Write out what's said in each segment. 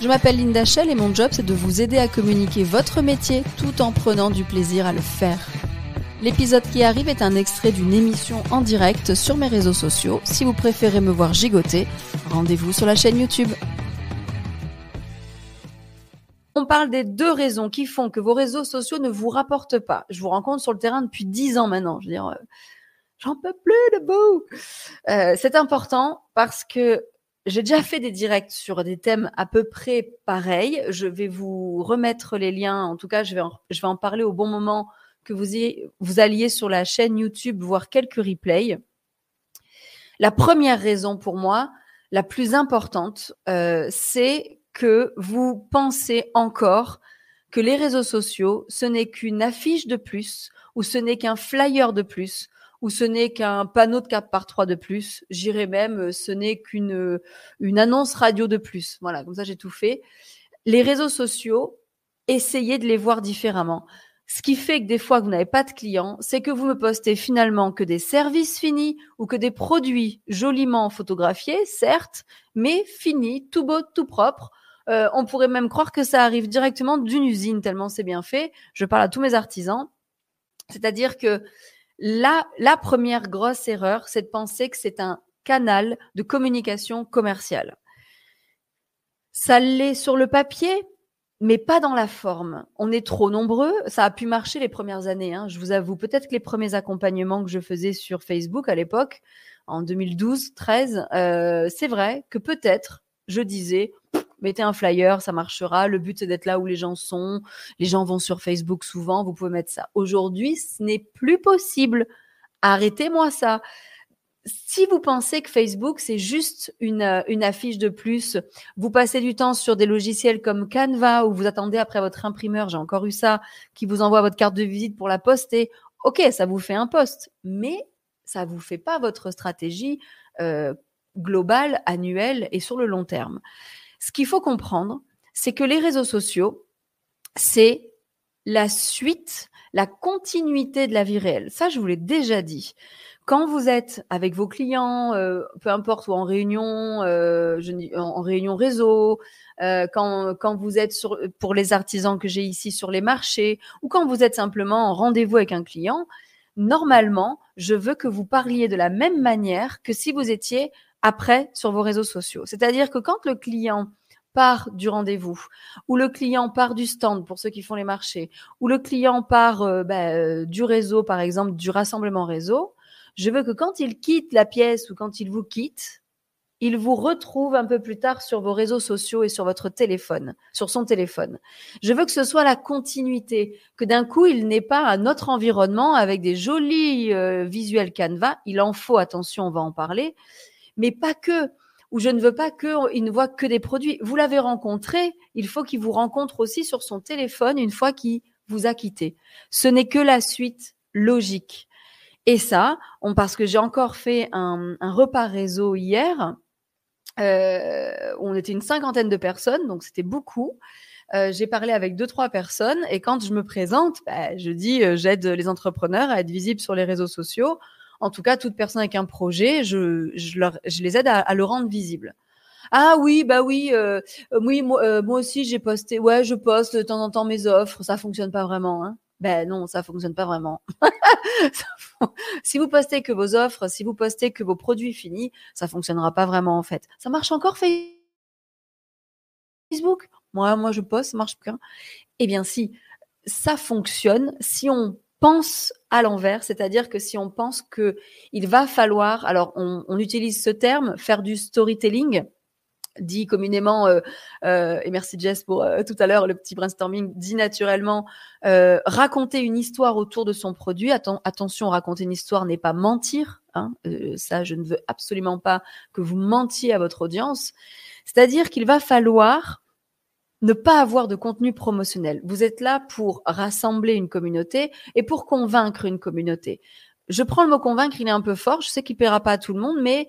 Je m'appelle Linda Shell et mon job c'est de vous aider à communiquer votre métier tout en prenant du plaisir à le faire. L'épisode qui arrive est un extrait d'une émission en direct sur mes réseaux sociaux. Si vous préférez me voir gigoter, rendez-vous sur la chaîne YouTube. On parle des deux raisons qui font que vos réseaux sociaux ne vous rapportent pas. Je vous rencontre sur le terrain depuis dix ans maintenant. Je veux dire, euh, j'en peux plus debout. Euh, c'est important parce que j'ai déjà fait des directs sur des thèmes à peu près pareils. Je vais vous remettre les liens. En tout cas, je vais en, je vais en parler au bon moment que vous, vous alliez sur la chaîne YouTube voir quelques replays. La première raison pour moi, la plus importante, euh, c'est que vous pensez encore que les réseaux sociaux, ce n'est qu'une affiche de plus ou ce n'est qu'un flyer de plus ou ce n'est qu'un panneau de 4 par 3 de plus. J'irais même, euh, ce n'est qu'une euh, une annonce radio de plus. Voilà, comme ça j'ai tout fait. Les réseaux sociaux, essayez de les voir différemment. Ce qui fait que des fois que vous n'avez pas de clients, c'est que vous me postez finalement que des services finis ou que des produits joliment photographiés, certes, mais finis, tout beau, tout propre. Euh, on pourrait même croire que ça arrive directement d'une usine tellement c'est bien fait. Je parle à tous mes artisans. C'est-à-dire que la, première grosse erreur, c'est de penser que c'est un canal de communication commerciale. Ça l'est sur le papier, mais pas dans la forme. On est trop nombreux. Ça a pu marcher les premières années. Hein. Je vous avoue, peut-être que les premiers accompagnements que je faisais sur Facebook à l'époque, en 2012, 13, euh, c'est vrai que peut-être je disais, mettez un flyer, ça marchera. Le but, c'est d'être là où les gens sont. Les gens vont sur Facebook souvent, vous pouvez mettre ça. Aujourd'hui, ce n'est plus possible. Arrêtez-moi ça. Si vous pensez que Facebook, c'est juste une, euh, affiche de plus, vous passez du temps sur des logiciels comme Canva ou vous attendez après votre imprimeur, j'ai encore eu ça, qui vous envoie votre carte de visite pour la poster. Ok, ça vous fait un poste, mais ça vous fait pas votre stratégie euh, globale, annuelle et sur le long terme. Ce qu'il faut comprendre, c'est que les réseaux sociaux, c'est la suite, la continuité de la vie réelle. Ça, je vous l'ai déjà dit. Quand vous êtes avec vos clients, euh, peu importe, ou en réunion, euh, en, réunion réseau, euh, quand, vous êtes pour les artisans que j'ai ici sur les marchés, ou quand vous êtes simplement en rendez-vous avec un client, normalement, je veux que vous parliez de la même manière que si vous étiez après sur vos réseaux sociaux. C'est-à-dire que quand le client part du rendez-vous, ou le client part du stand pour ceux qui font les marchés, ou le client part euh, bah, euh, du réseau, par exemple, du rassemblement réseau, je veux que quand il quitte la pièce ou quand il vous quitte, il vous retrouve un peu plus tard sur vos réseaux sociaux et sur votre téléphone, sur son téléphone. Je veux que ce soit la continuité, que d'un coup, il n'ait pas un autre environnement avec des jolis euh, visuels Canva. Il en faut, attention, on va en parler, mais pas que. Ou je ne veux pas qu'il ne voit que des produits. Vous l'avez rencontré, il faut qu'il vous rencontre aussi sur son téléphone une fois qu'il vous a quitté. Ce n'est que la suite logique. Et ça, on, parce que j'ai encore fait un, repas réseau hier, euh, où on était une cinquantaine de personnes, donc c'était beaucoup. Euh, j'ai parlé avec deux trois personnes et quand je me présente, bah, je dis euh, j'aide les entrepreneurs à être visibles sur les réseaux sociaux en tout cas, toute personne avec un projet, je, les aide à, le rendre visible. Ah oui, bah oui, euh, oui, moi, euh, moi aussi j'ai posté, ouais, je poste de temps en temps mes offres, ça fonctionne pas vraiment, hein. Ben non, ça fonctionne pas vraiment. si vous postez que vos offres, si vous postez que vos produits finis, ça fonctionnera pas vraiment en fait. Ça marche encore Facebook? Moi, moi je poste, ça marche bien. Eh bien si, ça fonctionne si on pense à l'envers, c'est-à-dire que si on pense que il va falloir, alors on, utilise ce terme, faire du storytelling, dit communément, euh, euh, et merci Jess pour euh, tout à l'heure le petit brainstorming, dit naturellement, raconter une histoire autour de son produit. attention, raconter une histoire n'est pas mentir. Hein, ça, je ne veux absolument pas que vous mentiez à votre audience. C'est-à-dire qu'il va falloir ne pas avoir de contenu promotionnel. Vous êtes là pour rassembler une communauté et pour convaincre une communauté. Je prends le mot convaincre, il est un peu fort, je sais qu'il plaira pas à tout le monde, mais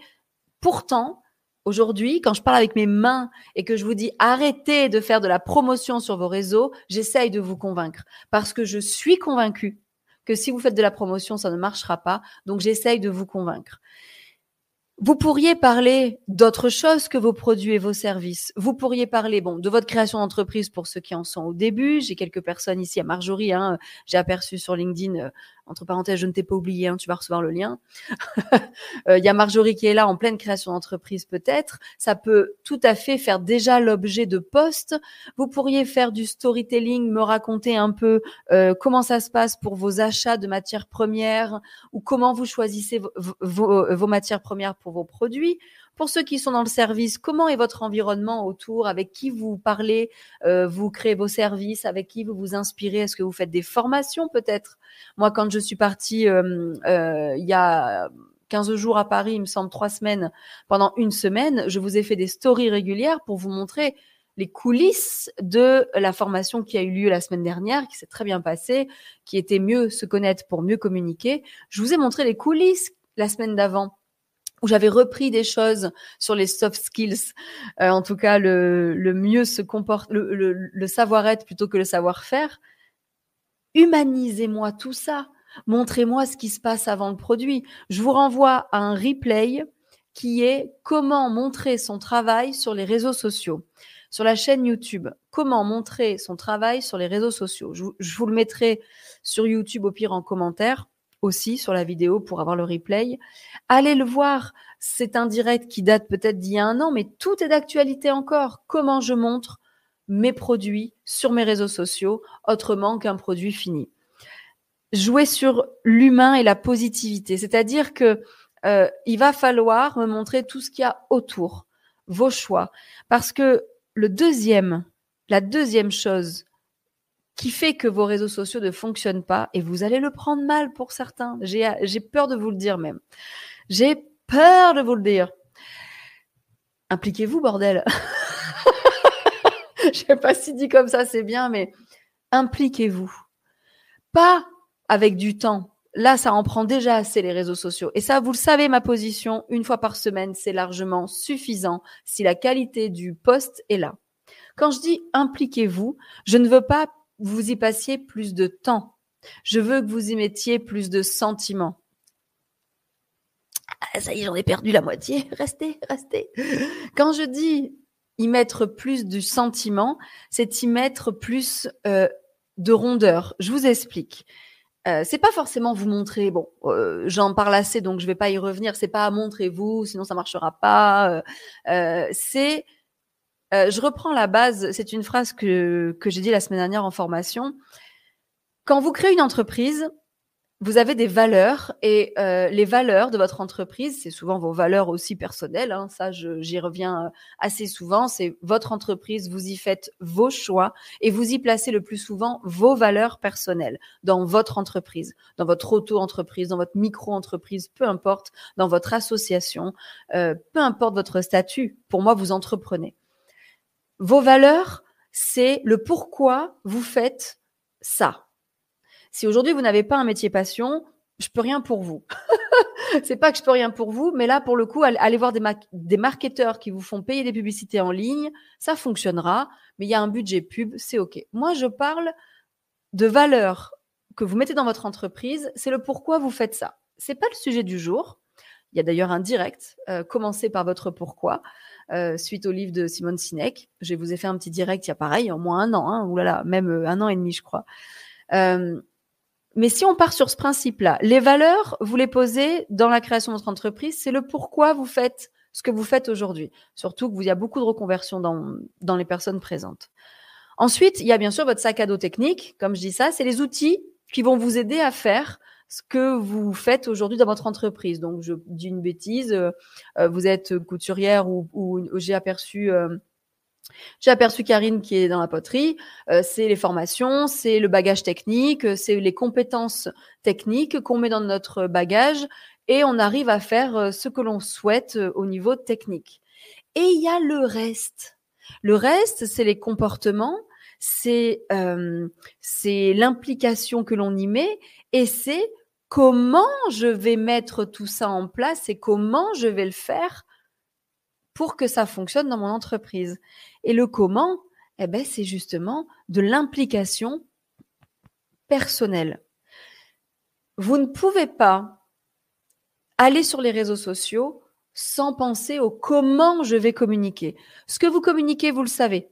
pourtant, aujourd'hui, quand je parle avec mes mains et que je vous dis arrêtez de faire de la promotion sur vos réseaux, j'essaye de vous convaincre parce que je suis convaincue que si vous faites de la promotion, ça ne marchera pas. Donc, j'essaye de vous convaincre. Vous pourriez parler d'autre chose que vos produits et vos services. Vous pourriez parler, bon, de votre création d'entreprise pour ceux qui en sont au début. J'ai quelques personnes ici à Marjorie, hein, j'ai aperçu sur LinkedIn euh, entre parenthèses, je ne t'ai pas oublié, hein, tu vas recevoir le lien. Euh, il y a Marjorie qui est là en pleine création d'entreprise peut-être. Ça peut tout à fait faire déjà l'objet de posts. Vous pourriez faire du storytelling, me raconter un peu euh, comment ça se passe pour vos achats de matières premières ou comment vous choisissez vos matières premières pour vos produits. Pour ceux qui sont dans le service, comment est votre environnement autour? Avec qui vous parlez? Euh, Vous créez vos services? Avec qui vous vous inspirez? Est-ce que vous faites des formations peut-être? Moi, quand je suis partie euh, euh, il y a 15 jours à Paris, il me semble trois semaines, pendant une semaine, je vous ai fait des stories régulières pour vous montrer les coulisses de la formation qui a eu lieu la semaine dernière, qui s'est très bien passée, qui était mieux se connaître pour mieux communiquer. Je vous ai montré les coulisses la semaine d'avant où j'avais repris des choses sur les soft skills, euh, en tout cas le, le mieux se comporte, le, le, savoir-être plutôt que le savoir-faire. Humanisez-moi tout ça. Montrez-moi ce qui se passe avant le produit. Je vous renvoie à un replay qui est comment montrer son travail sur les réseaux sociaux. Sur la chaîne YouTube, comment montrer son travail sur les réseaux sociaux. Je, je vous le mettrai sur YouTube au pire en commentaire aussi sur la vidéo pour avoir le replay. Allez le voir. C'est un direct qui date peut-être d'il y a un an, mais tout est d'actualité encore. Comment je montre mes produits sur mes réseaux sociaux autrement qu'un produit fini? Jouer sur l'humain et la positivité, c'est-à-dire que euh, il va falloir me montrer tout ce qu'il y a autour, vos choix, parce que le deuxième, la deuxième chose qui fait que vos réseaux sociaux ne fonctionnent pas et vous allez le prendre mal pour certains. J'ai peur de vous le dire même. J'ai peur de vous le dire. Impliquez-vous, bordel. Je sais pas si dit comme ça, c'est bien, mais impliquez-vous. Pas avec du temps. Là, ça en prend déjà assez les réseaux sociaux. Et ça, vous le savez, ma position, une fois par semaine, c'est largement suffisant si la qualité du poste est là. Quand je dis impliquez-vous, je ne veux pas vous y passiez plus de temps. Je veux que vous y mettiez plus de sentiments. Ah, ça y est, j'en ai perdu la moitié. Restez, restez. Quand je dis y mettre plus du sentiment, c'est y mettre plus euh, de rondeur. Je vous explique. Euh, c'est pas forcément vous montrer. Bon, euh, j'en parle assez, donc je vais pas y revenir. C'est pas montrez-vous, sinon ça marchera pas. Euh, c'est euh, je reprends la base, c'est une phrase que, que j'ai dit la semaine dernière en formation. Quand vous créez une entreprise, vous avez des valeurs et euh, les valeurs de votre entreprise, c'est souvent vos valeurs aussi personnelles. Hein, ça, j'y reviens euh, assez souvent. C'est votre entreprise, vous y faites vos choix et vous y placez le plus souvent vos valeurs personnelles dans votre entreprise, dans votre auto-entreprise, dans votre micro-entreprise, peu importe, dans votre association, peu importe votre statut. Pour moi, vous entreprenez. Vos valeurs, c'est le pourquoi vous faites ça. Si aujourd'hui vous n'avez pas un métier passion, je peux rien pour vous. c'est pas que je peux rien pour vous, mais là pour le coup, allez voir des, marketeurs qui vous font payer des publicités en ligne, ça fonctionnera, mais il y a un budget pub, c'est ok. Moi, je parle de valeurs que vous mettez dans votre entreprise, c'est le pourquoi vous faites ça. C'est pas le sujet du jour. Il y a d'ailleurs un direct. Euh, commencez par votre pourquoi. Euh, suite au livre de Simone Sinek. Je vous ai fait un petit direct il y a pareil, en moins un an, hein, oulala, même euh, un an et demi, je crois. Mais si on part sur ce principe-là, les valeurs, vous les posez dans la création de votre entreprise, c'est le pourquoi vous faites ce que vous faites aujourd'hui. Surtout vous y a beaucoup de reconversions dans, dans les personnes présentes. Ensuite, il y a bien sûr votre sac à dos technique. Comme je dis ça, c'est les outils qui vont vous aider à faire ce que vous faites aujourd'hui dans votre entreprise. Donc, je dis une bêtise, euh, euh, vous êtes couturière ou, ou, j'ai aperçu. Euh, j'ai aperçu Karine qui est dans la poterie. c'est les formations, c'est le bagage technique, c'est les compétences techniques qu'on met dans notre bagage et on arrive à faire ce que l'on souhaite au niveau technique. Et il y a le reste. Le reste, c'est les comportements, c'est euh, l'implication que l'on y met et c'est comment je vais mettre tout ça en place et comment je vais le faire pour que ça fonctionne dans mon entreprise. Et le comment, eh ben, c'est justement de l'implication personnelle. Vous ne pouvez pas aller sur les réseaux sociaux sans penser au comment je vais communiquer. Ce que vous communiquez, vous le savez.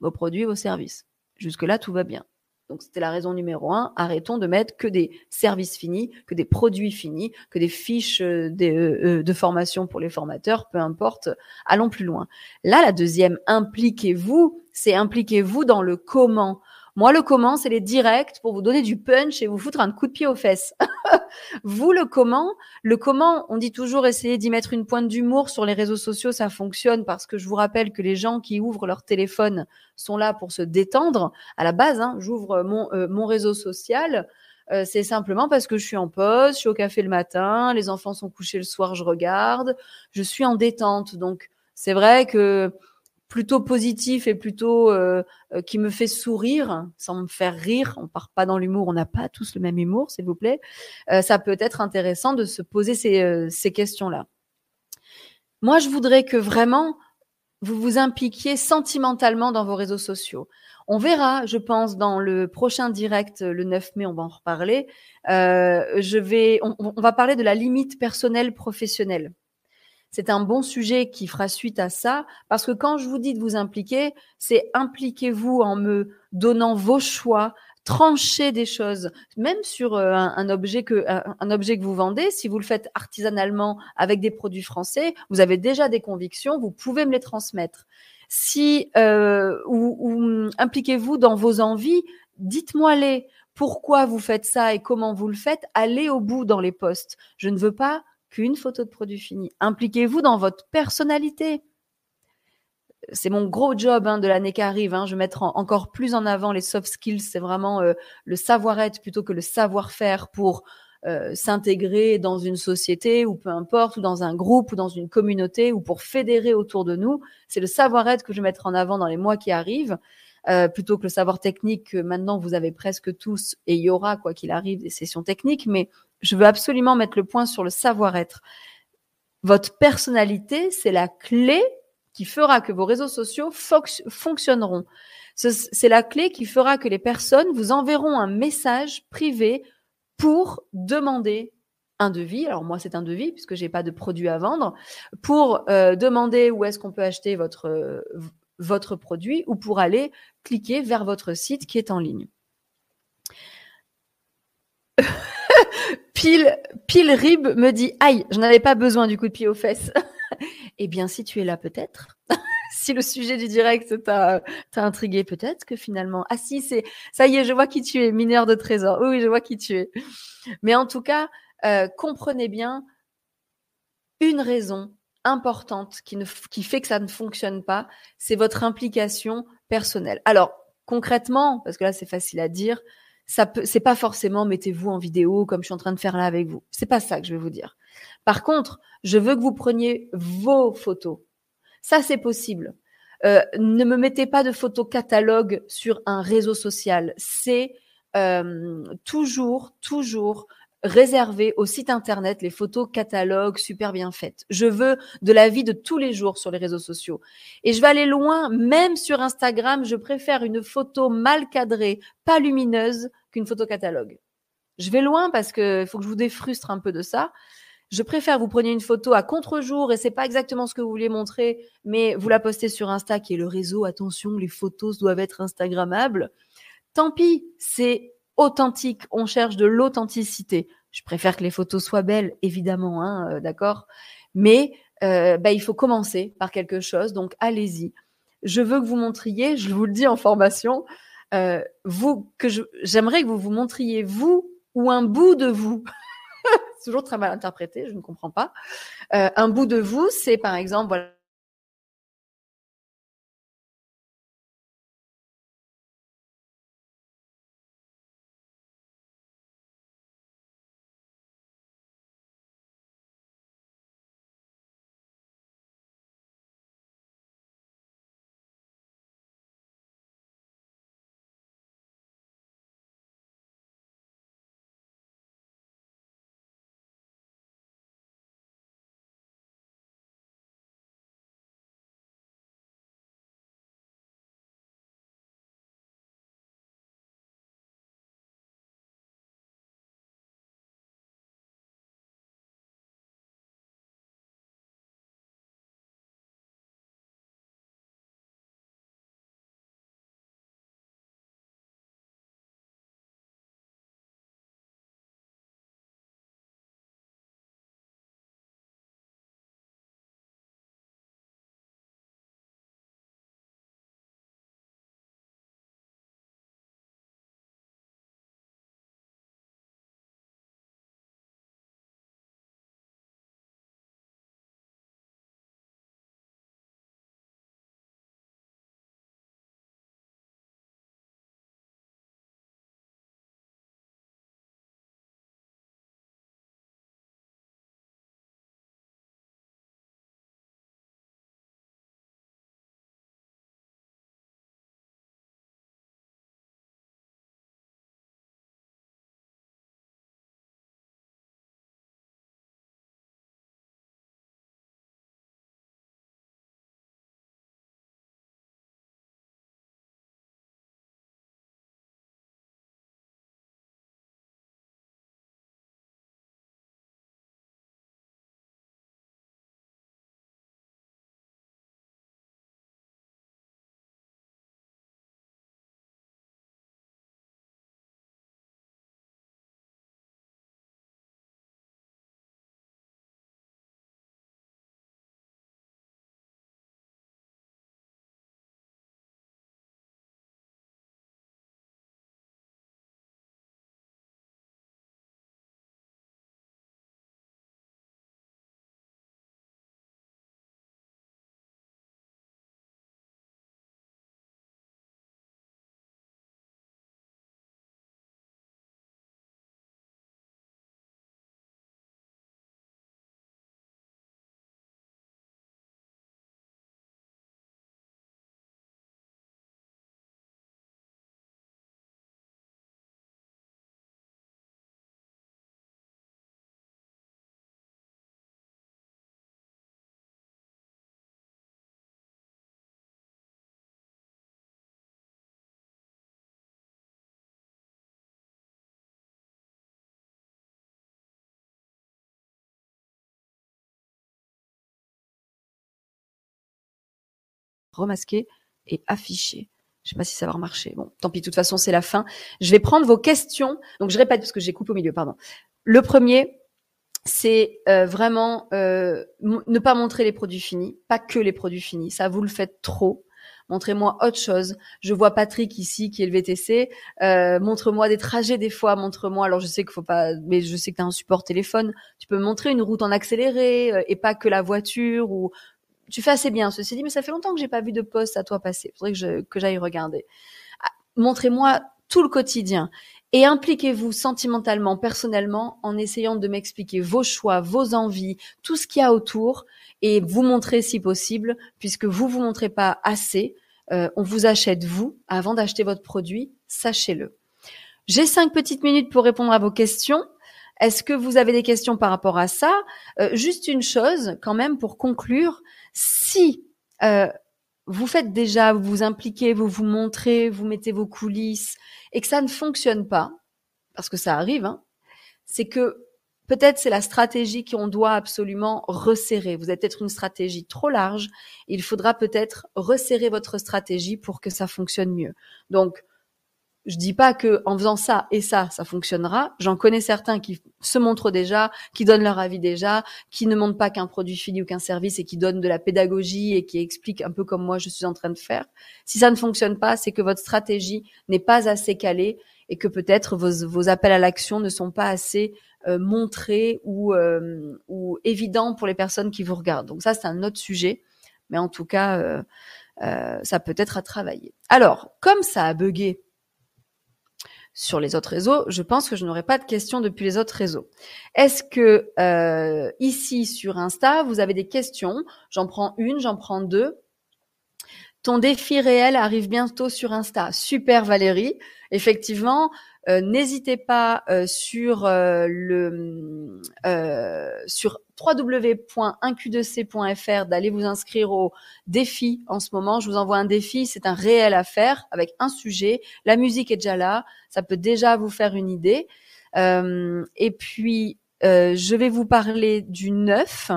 Vos produits, vos services. Jusque-là, tout va bien. Donc, c'était la raison numéro un. Arrêtons de mettre que des services finis, que des produits finis, que des fiches euh, euh, euh, de formation pour les formateurs, peu importe. Allons plus loin. Là, la deuxième, impliquez-vous, c'est impliquez-vous dans le comment. Moi, le comment, c'est les directs pour vous donner du punch et vous foutre un coup de pied aux fesses. vous, le comment, le comment, on dit toujours essayer d'y mettre une pointe d'humour sur les réseaux sociaux, ça fonctionne parce que je vous rappelle que les gens qui ouvrent leur téléphone sont là pour se détendre. À la base, hein, j'ouvre mon, euh, mon réseau social. Euh, c'est simplement parce que je suis en pause, je suis au café le matin, les enfants sont couchés le soir, je regarde, je suis en détente. Donc, c'est vrai que plutôt positif et plutôt euh, euh, qui me fait sourire sans me faire rire. On part pas dans l'humour, on n'a pas tous le même humour, s'il vous plaît. Euh, ça peut être intéressant de se poser ces, questions-là. Moi, je voudrais que vraiment vous vous impliquiez sentimentalement dans vos réseaux sociaux. On verra, je pense, dans le prochain direct, le 9 mai, on va en reparler. je vais, on, on va parler de la limite personnelle professionnelle c'est un bon sujet qui fera suite à ça, parce que quand je vous dis de vous impliquer, c'est impliquez-vous en me donnant vos choix, tranchez des choses, même sur euh, un, objet que un, objet que vous vendez. Si vous le faites artisanalement avec des produits français, vous avez déjà des convictions, vous pouvez me les transmettre. Si euh, ou, ou impliquez-vous dans vos envies, dites-moi les. Pourquoi vous faites ça et comment vous le faites? Allez au bout dans les postes. Je ne veux pas qu'une photo de produit fini. Impliquez-vous dans votre personnalité. C'est mon gros job hein, de l'année qui arrive. Hein. Je vais mettre encore plus en avant les soft skills. C'est vraiment euh, le savoir-être plutôt que le savoir-faire pour euh, s'intégrer dans une société ou peu importe, ou dans un groupe ou dans une communauté ou pour fédérer autour de nous. C'est le savoir-être que je vais mettre en avant dans les mois qui arrivent. Euh, plutôt que le savoir technique que maintenant vous avez presque tous et il y aura quoi qu'il arrive des sessions techniques, mais je veux absolument mettre le point sur le savoir-être. Votre personnalité, c'est la clé qui fera que vos réseaux sociaux fonctionneront. C'est la clé qui fera que les personnes vous enverront un message privé pour demander un devis. Alors moi, c'est un devis puisque j'ai pas de produit à vendre pour euh, demander où est-ce qu'on peut acheter votre votre produit ou pour aller cliquer vers votre site qui est en ligne. pile, pile rib me dit aïe, je n'avais pas besoin du coup de pied aux fesses. eh bien, si tu es là, peut-être. si le sujet du direct t'a intrigué, peut-être que finalement. Ah si, c'est ça y est, je vois qui tu es, mineur de trésor. Oui, je vois qui tu es. Mais en tout cas, euh, comprenez bien une raison importante qui, ne, qui fait que ça ne fonctionne pas, c'est votre implication personnelle. Alors, concrètement, parce que là, c'est facile à dire, ça peut, c'est pas forcément mettez-vous en vidéo comme je suis en train de faire là avec vous. C'est pas ça que je vais vous dire. Par contre, je veux que vous preniez vos photos. Ça, c'est possible. Euh, ne me mettez pas de photos catalogue sur un réseau social. C'est euh, toujours, toujours réservé au site internet les photos catalogues super bien faites. Je veux de la vie de tous les jours sur les réseaux sociaux. Et je vais aller loin, même sur Instagram, je préfère une photo mal cadrée, pas lumineuse, qu'une photo catalogue. Je vais loin parce que faut que je vous défrustre un peu de ça. Je préfère vous preniez une photo à contre-jour et c'est pas exactement ce que vous vouliez montrer, mais vous la postez sur Insta qui est le réseau. Attention, les photos doivent être instagrammables. Tant pis, c'est authentique. On cherche de l'authenticité. Je préfère que les photos soient belles, évidemment, hein, euh, d'accord? Mais euh, bah, il faut commencer par quelque chose. Donc allez-y. Je veux que vous montriez, je vous le dis en formation, euh, vous que j'aimerais que vous vous montriez vous ou un bout de vous. toujours très mal interprété, je ne comprends pas. un bout de vous, c'est par exemple voilà remasquer et afficher. Je sais pas si ça va marcher. Bon, tant pis, de toute façon, c'est la fin. Je vais prendre vos questions. Donc, je répète parce que j'ai coupé au milieu, pardon. Le premier, c'est euh, vraiment euh, ne pas montrer les produits finis, pas que les produits finis. Ça, vous le faites trop. Montrez-moi autre chose. Je vois Patrick ici qui est le VTC. Euh, montre-moi des trajets des fois. Montre-moi. Alors je sais qu'il faut pas, mais je sais que tu as un support téléphone. Tu peux me montrer une route en accéléré et pas que la voiture ou tu fais assez bien. Ceci dit, mais ça fait longtemps que j'ai pas vu de poste à toi passer. Faudrait que je, que j'aille regarder. Ah, montrez-moi tout le quotidien et impliquez-vous sentimentalement, personnellement, en essayant de m'expliquer vos choix, vos envies, tout ce qu'il y a autour, et vous montrer si possible, puisque vous vous montrez pas assez, euh, on vous achète vous avant d'acheter votre produit, sachez-le. J'ai cinq petites minutes pour répondre à vos questions. Est-ce que vous avez des questions par rapport à ça? Euh, Juste une chose, quand même, pour conclure, si euh, vous faites déjà, vous vous impliquez, vous vous montrez, vous mettez vos coulisses et que ça ne fonctionne pas, parce que ça arrive, hein, c'est que peut-être c'est la stratégie qu'on doit absolument resserrer. Vous avez peut-être une stratégie trop large. Il faudra peut-être resserrer votre stratégie pour que ça fonctionne mieux. Donc, je dis pas que en faisant ça et ça, ça fonctionnera. J'en connais certains qui se montrent déjà, qui donnent leur avis déjà, qui ne montrent pas qu'un produit fini ou qu'un service et qui donnent de la pédagogie et qui expliquent un peu comme moi je suis en train de faire. Si ça ne fonctionne pas, c'est que votre stratégie n'est pas assez calée et que peut-être vos, appels à l'action ne sont pas assez euh, montrés ou, euh, ou évidents pour les personnes qui vous regardent. Donc ça, c'est un autre sujet, mais en tout cas, euh ça peut être à travailler. Alors, comme ça a bugué sur les autres réseaux, je pense que je n'aurai pas de questions depuis les autres réseaux. Est-ce que euh, ici sur Insta, vous avez des questions? J'en prends une, j'en prends deux. Ton défi réel arrive bientôt sur Insta. Super Valérie. Effectivement, euh, n'hésitez pas euh, sur euh, le sur www.1q2c.fr d'aller vous inscrire au défi en ce moment. Je vous envoie un défi, c'est un réel à faire avec un sujet. La musique est déjà là, ça peut déjà vous faire une idée. et puis, je vais vous parler du 9.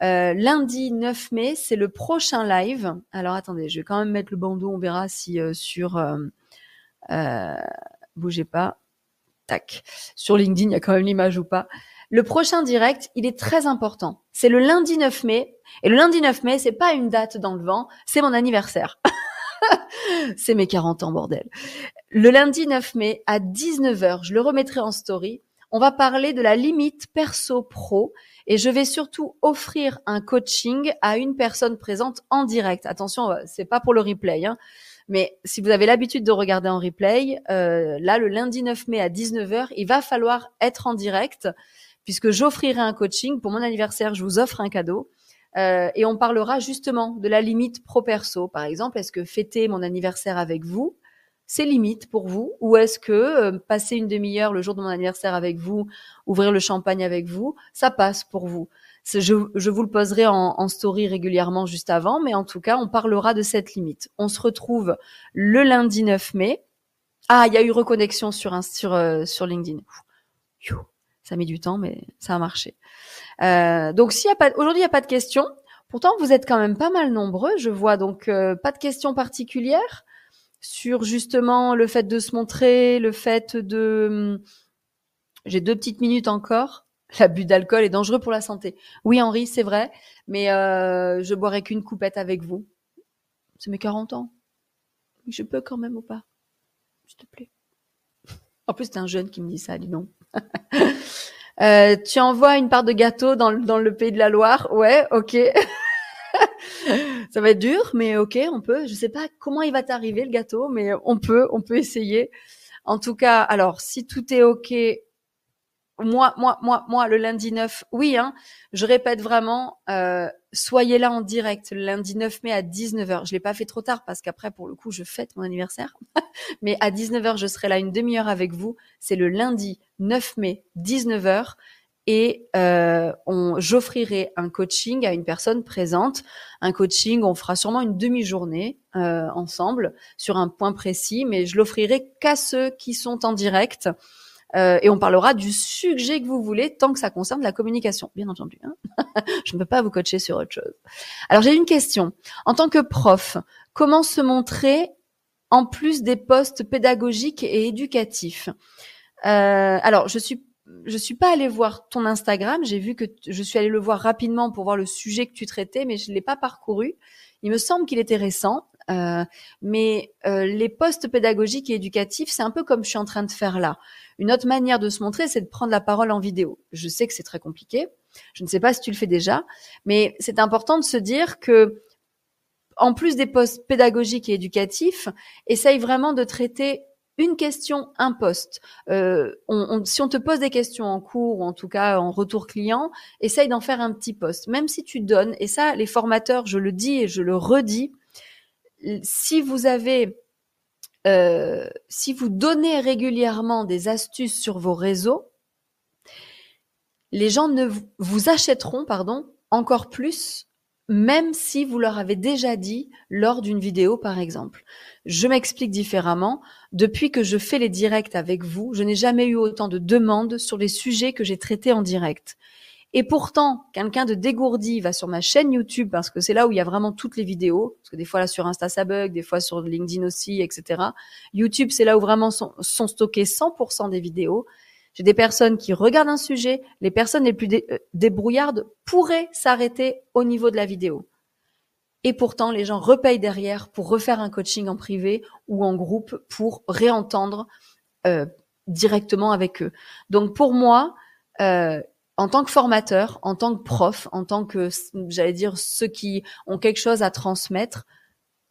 lundi 9 mai, c'est le prochain live. Alors attendez, je vais quand même mettre le bandeau, on verra si sur euh, bougez pas. Tac. Sur LinkedIn, il y a quand même l'image ou pas. Le prochain direct, il est très important. C'est le lundi 9 mai. Et le lundi 9 mai, c'est pas une date dans le vent, c'est mon anniversaire. c'est mes 40 ans, bordel. Le lundi 9 mai à 19h, je le remettrai en story. On va parler de la limite perso-pro et je vais surtout offrir un coaching à une personne présente en direct. Attention, c'est pas pour le replay. Hein. Mais si vous avez l'habitude de regarder en replay, euh, là, le lundi 9 mai à 19h, il va falloir être en direct puisque j'offrirai un coaching. Pour mon anniversaire, je vous offre un cadeau. Euh, et on parlera justement de la limite pro-perso. Par exemple, est-ce que fêter mon anniversaire avec vous, c'est limite pour vous Ou est-ce que euh, passer une demi-heure le jour de mon anniversaire avec vous, ouvrir le champagne avec vous, ça passe pour vous? Je, vous le poserai en, story régulièrement juste avant, mais en tout cas, on parlera de cette limite. On se retrouve le lundi 9 mai. Ah, il y a eu reconnexion sur, sur, euh, LinkedIn. Ça a mis du temps, mais ça a marché. Euh, donc, s'il a pas, aujourd'hui, il n'y a pas de questions. Pourtant, vous êtes quand même pas mal nombreux. Je vois donc pas de questions particulières? Sur justement le fait de se montrer, le fait de. Hum, j'ai deux petites minutes encore l'abus d'alcool est dangereux pour la santé. Oui, Henri, c'est vrai, mais euh, je boirai qu'une coupette avec vous. C'est mes 40 ans. Je peux quand même ou pas? S'il te plaît. En plus, c'est un jeune qui me dit ça, dis donc. euh, tu envoies une part de gâteau dans, dans le pays de la Loire? Ouais, ok. ça va être dur, mais ok, on peut. Je sais pas comment il va t'arriver le gâteau, mais on peut, on peut essayer. En tout cas, alors si tout est ok, moi, moi, moi, moi, le lundi 9, oui, hein, je répète vraiment, euh, soyez là en direct le lundi 9 mai à 19h. Je l'ai pas fait trop tard parce qu'après, pour le coup, je fête mon anniversaire. Mais à 19h, je serai là une demi-heure avec vous. C'est le lundi 9 mai, 19h. Et euh, j'offrirai un coaching à une personne présente. Un coaching, on fera sûrement une demi-journée euh, ensemble sur un point précis, mais je l'offrirai qu'à ceux qui sont en direct. Euh, et on parlera du sujet que vous voulez tant que ça concerne la communication, bien entendu. Hein Je ne peux pas vous coacher sur autre chose. Alors j'ai une question. En tant que prof, comment se montrer en plus des postes pédagogiques et éducatifs? Euh, Alors je suis je suis pas allée voir ton Instagram. J'ai vu que je suis allée le voir rapidement pour voir le sujet que tu traitais, mais je l'ai pas parcouru. Il me semble qu'il était récent. Euh, mais euh, les postes pédagogiques et éducatifs, c'est un peu comme je suis en train de faire là. Une autre manière de se montrer, c'est de prendre la parole en vidéo. Je sais que c'est très compliqué. Je ne sais pas si tu le fais déjà, mais c'est important de se dire que, en plus des postes pédagogiques et éducatifs, essaye vraiment de traiter une question, un poste. Euh, si on te pose des questions en cours ou en tout cas en retour client, essaye d'en faire un petit poste. Même si tu donnes, et ça, les formateurs, je le dis et je le redis, si vous avez, euh, si vous donnez régulièrement des astuces sur vos réseaux, les gens ne vous achèteront, pardon, encore plus, même si vous leur avez déjà dit lors d'une vidéo, par exemple. Je m'explique différemment. Depuis que je fais les directs avec vous, je n'ai jamais eu autant de demandes sur les sujets que j'ai traités en direct. Et pourtant, quelqu'un de dégourdi va sur ma chaîne YouTube parce que c'est là où il y a vraiment toutes les vidéos. Parce que des fois là sur Insta ça bug, des fois sur LinkedIn aussi, etc. YouTube, c'est là où vraiment sont, sont stockées 100% des vidéos. J'ai des personnes qui regardent un sujet. Les personnes les plus euh, débrouillardes pourraient s'arrêter au niveau de la vidéo. Et pourtant, les gens repayent derrière pour refaire un coaching en privé ou en groupe pour réentendre euh, directement avec eux. Donc pour moi, euh, en tant que formateur, en tant que prof, en tant que, j'allais dire, ceux qui ont quelque chose à transmettre,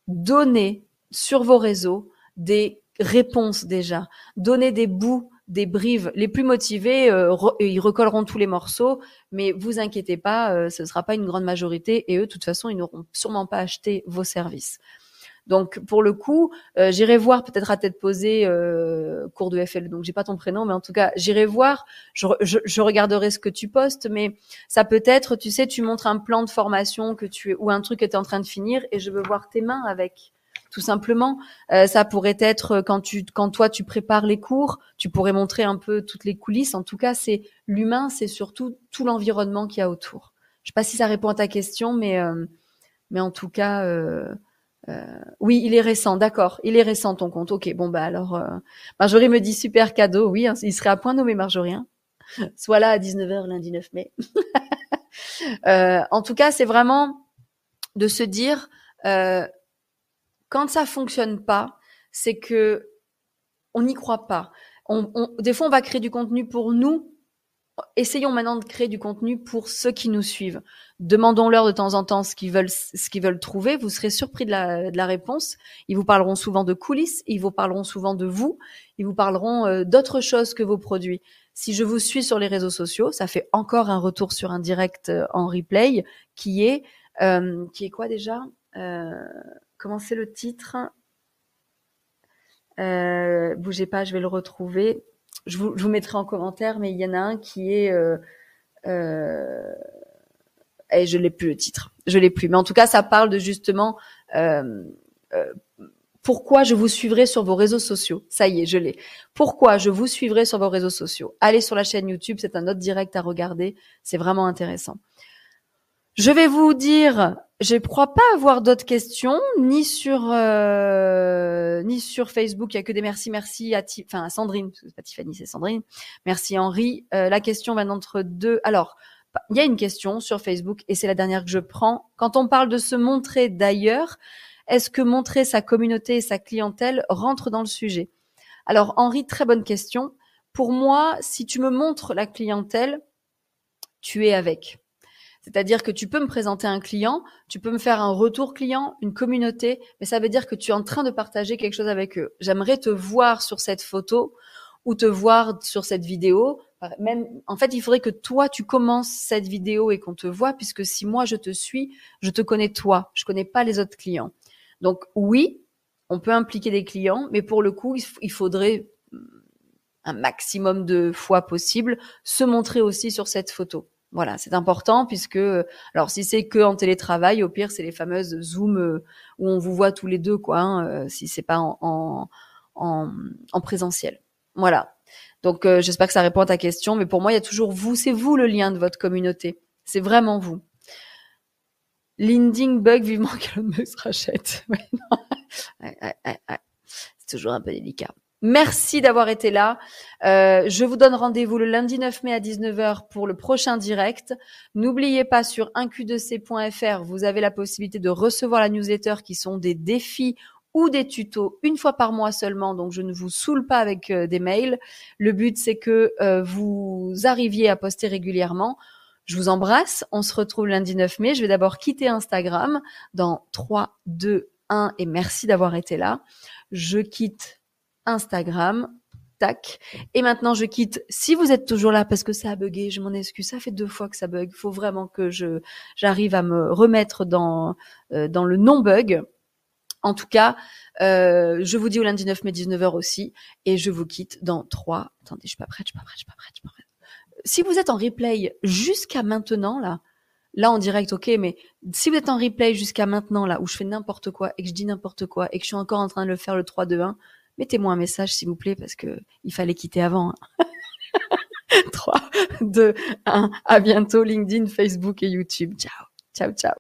donnez sur vos réseaux des réponses déjà, donnez des bouts, des brives. Les plus motivés, euh, ils recolleront tous les morceaux, mais vous inquiétez pas, euh, ce ne sera pas une grande majorité et eux, de toute façon, ils n'auront sûrement pas acheté vos services. Donc pour le coup, euh, j'irai voir peut-être à tête posée euh, cours de FL. Donc j'ai pas ton prénom, mais en tout cas j'irai voir. Je, je, regarderai ce que tu postes, mais ça peut être, tu sais, tu montres un plan de formation que tu ou un truc que tu es en train de finir et je veux voir tes mains avec. Tout simplement, euh, ça pourrait être quand tu, quand toi tu prépares les cours, tu pourrais montrer un peu toutes les coulisses. En tout cas, c'est l'humain, c'est surtout tout l'environnement qu'il y a autour. Je sais pas si ça répond à ta question, mais mais en tout cas, euh, oui, il est récent, d'accord. Il est récent ton compte. Ok, bon bah alors, euh, Marjorie me dit super cadeau. Oui, hein, il serait à point nommé Marjorie. Hein. Soit là à 19h lundi 9 mai. euh, en tout cas, c'est vraiment de se dire euh, quand ça fonctionne pas, c'est que on n'y croit pas. On, on, des fois, on va créer du contenu pour nous essayons maintenant de créer du contenu pour ceux qui nous suivent. Demandons-leur de temps en temps ce qu'ils veulent, ce qu'ils veulent trouver. Vous serez surpris de la, de la, réponse. Ils vous parleront souvent de coulisses, ils vous parleront souvent de vous, ils vous parleront euh, d'autres choses que vos produits. Si je vous suis sur les réseaux sociaux, ça fait encore un retour sur un direct euh, en replay qui est, euh, qui est quoi déjà? Euh, Comment c'est le titre? Bougez pas, je vais le retrouver je vous, je vous, mettrai en commentaire, mais il y en a un qui est euh, euh, et je l'ai plus le titre, je l'ai plus. Mais en tout cas, ça parle de justement euh, euh, pourquoi je vous suivrai sur vos réseaux sociaux. Ça y est, je l'ai. Pourquoi je vous suivrai sur vos réseaux sociaux? Allez sur la chaîne YouTube, c'est un autre direct à regarder. C'est vraiment intéressant. Je vais vous dire, je ne crois pas avoir d'autres questions, ni sur euh, ni sur Facebook. Il y a que des merci, merci à, Sandrine, c'est pas Tiffany, c'est Sandrine. Merci Henri. Euh, la question va d'entre deux. Alors, il y a une question sur Facebook et c'est la dernière que je prends. Quand on parle de se montrer d'ailleurs, est-ce que montrer sa communauté et sa clientèle rentre dans le sujet? Alors Henri, très bonne question. Pour moi, si tu me montres la clientèle, tu es avec. C'est-à-dire que tu peux me présenter un client, tu peux me faire un retour client, une communauté, mais ça veut dire que tu es en train de partager quelque chose avec eux. J'aimerais te voir sur cette photo ou te voir sur cette vidéo. En fait, il faudrait que toi, tu commences cette vidéo et qu'on te voit, puisque si moi, je te suis, je te connais toi. Je connais pas les autres clients. Donc, oui, on peut impliquer des clients, mais pour le coup, il faudrait un maximum de fois possible se montrer aussi sur cette photo. Voilà, c'est important puisque, alors si c'est que en télétravail, au pire c'est les fameuses Zoom euh, où on vous voit tous les deux, quoi. Hein, euh, si c'est pas en, en, en, présentiel. Voilà. Donc euh, j'espère que ça répond à ta question, mais pour moi, il y a toujours vous, c'est vous le lien de votre communauté. C'est vraiment vous. Linding bug, vivement que le se rachète. c'est toujours un peu délicat. Merci d'avoir été là. Euh, je vous donne rendez-vous le lundi 9 mai à 19h pour le prochain direct. N'oubliez pas sur 1q2c.fr, vous avez la possibilité de recevoir la newsletter qui sont des défis ou des tutos une fois par mois seulement. Donc, je ne vous saoule pas avec euh, des mails. Le but, c'est que euh, vous arriviez à poster régulièrement. Je vous embrasse. On se retrouve lundi 9 mai. Je vais d'abord quitter Instagram dans 3, 2, 1 et merci d'avoir été là. Je quitte Instagram. Tac. Et maintenant, je quitte. Si vous êtes toujours là, parce que ça a bugué, je m'en excuse. Ça fait deux fois que ça bug. Il faut vraiment que je j'arrive à me remettre dans euh, dans le non bug. En tout cas, euh, je vous dis au lundi 9 mai 19h aussi, et je vous quitte dans 3. Attendez, je suis pas prête, je suis pas prête, je suis pas prête, je suis pas prête. Si vous êtes en replay jusqu'à maintenant là, là en direct, ok, mais si vous êtes en replay jusqu'à maintenant là, où je fais n'importe quoi et que je dis n'importe quoi et que je suis encore en train de le faire le 3-2-1, mettez-moi un message s'il vous plaît parce que il fallait quitter avant. 3, 2, 1. À bientôt LinkedIn, Facebook et YouTube. Ciao, ciao, ciao.